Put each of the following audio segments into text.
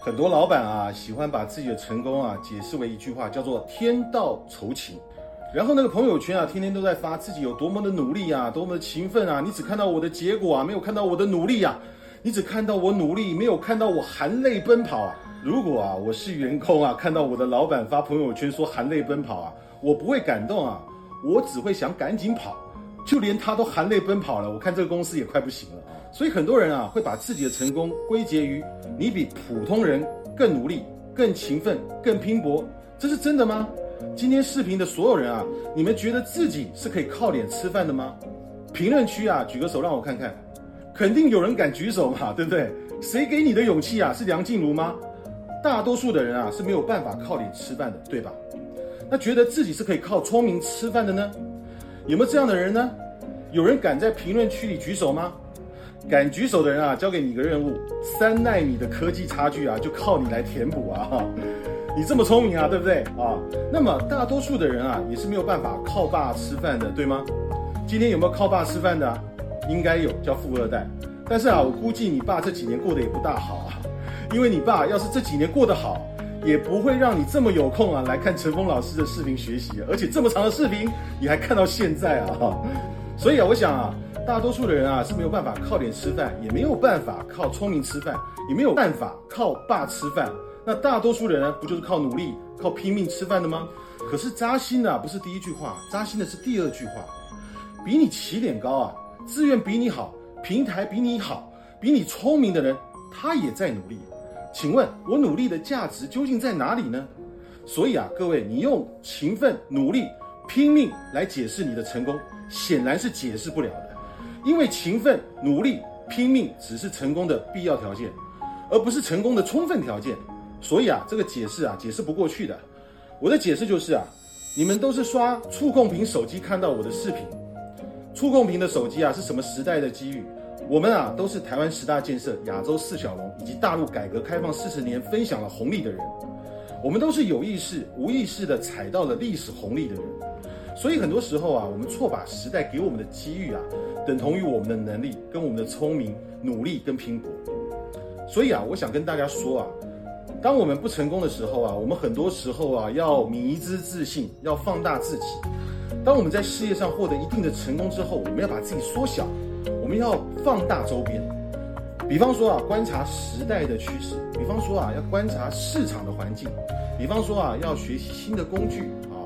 很多老板啊，喜欢把自己的成功啊解释为一句话，叫做“天道酬勤”。然后那个朋友圈啊，天天都在发自己有多么的努力啊，多么的勤奋啊。你只看到我的结果啊，没有看到我的努力啊。你只看到我努力，没有看到我含泪奔跑啊。如果啊，我是员工啊，看到我的老板发朋友圈说含泪奔跑啊，我不会感动啊，我只会想赶紧跑。就连他都含泪奔跑了，我看这个公司也快不行了。所以很多人啊，会把自己的成功归结于你比普通人更努力、更勤奋、更拼搏，这是真的吗？今天视频的所有人啊，你们觉得自己是可以靠脸吃饭的吗？评论区啊，举个手让我看看，肯定有人敢举手嘛，对不对？谁给你的勇气啊？是梁静茹吗？大多数的人啊是没有办法靠脸吃饭的，对吧？那觉得自己是可以靠聪明吃饭的呢？有没有这样的人呢？有人敢在评论区里举手吗？敢举手的人啊，交给你一个任务：三纳米的科技差距啊，就靠你来填补啊！哈 你这么聪明啊，对不对啊？那么大多数的人啊，也是没有办法靠爸吃饭的，对吗？今天有没有靠爸吃饭的？应该有，叫富二代。但是啊，我估计你爸这几年过得也不大好啊，因为你爸要是这几年过得好，也不会让你这么有空啊来看陈峰老师的视频学习，而且这么长的视频你还看到现在啊！所以啊，我想啊。大多数的人啊是没有办法靠脸吃饭，也没有办法靠聪明吃饭，也没有办法靠爸吃饭。那大多数的人不就是靠努力、靠拼命吃饭的吗？可是扎心的不是第一句话，扎心的是第二句话。比你起点高啊，资源比你好，平台比你好，比你聪明的人，他也在努力。请问，我努力的价值究竟在哪里呢？所以啊，各位，你用勤奋、努力、拼命来解释你的成功，显然是解释不了的。因为勤奋、努力、拼命只是成功的必要条件，而不是成功的充分条件。所以啊，这个解释啊，解释不过去的。我的解释就是啊，你们都是刷触控屏手机看到我的视频。触控屏的手机啊，是什么时代的机遇？我们啊，都是台湾十大建设、亚洲四小龙以及大陆改革开放四十年分享了红利的人。我们都是有意识、无意识的踩到了历史红利的人。所以很多时候啊，我们错把时代给我们的机遇啊。等同于我们的能力跟我们的聪明、努力跟拼搏。所以啊，我想跟大家说啊，当我们不成功的时候啊，我们很多时候啊要迷之自信，要放大自己。当我们在事业上获得一定的成功之后，我们要把自己缩小，我们要放大周边。比方说啊，观察时代的趋势；比方说啊，要观察市场的环境；比方说啊，要学习新的工具啊。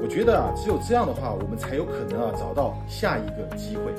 我觉得啊，只有这样的话，我们才有可能啊找到下一个机会。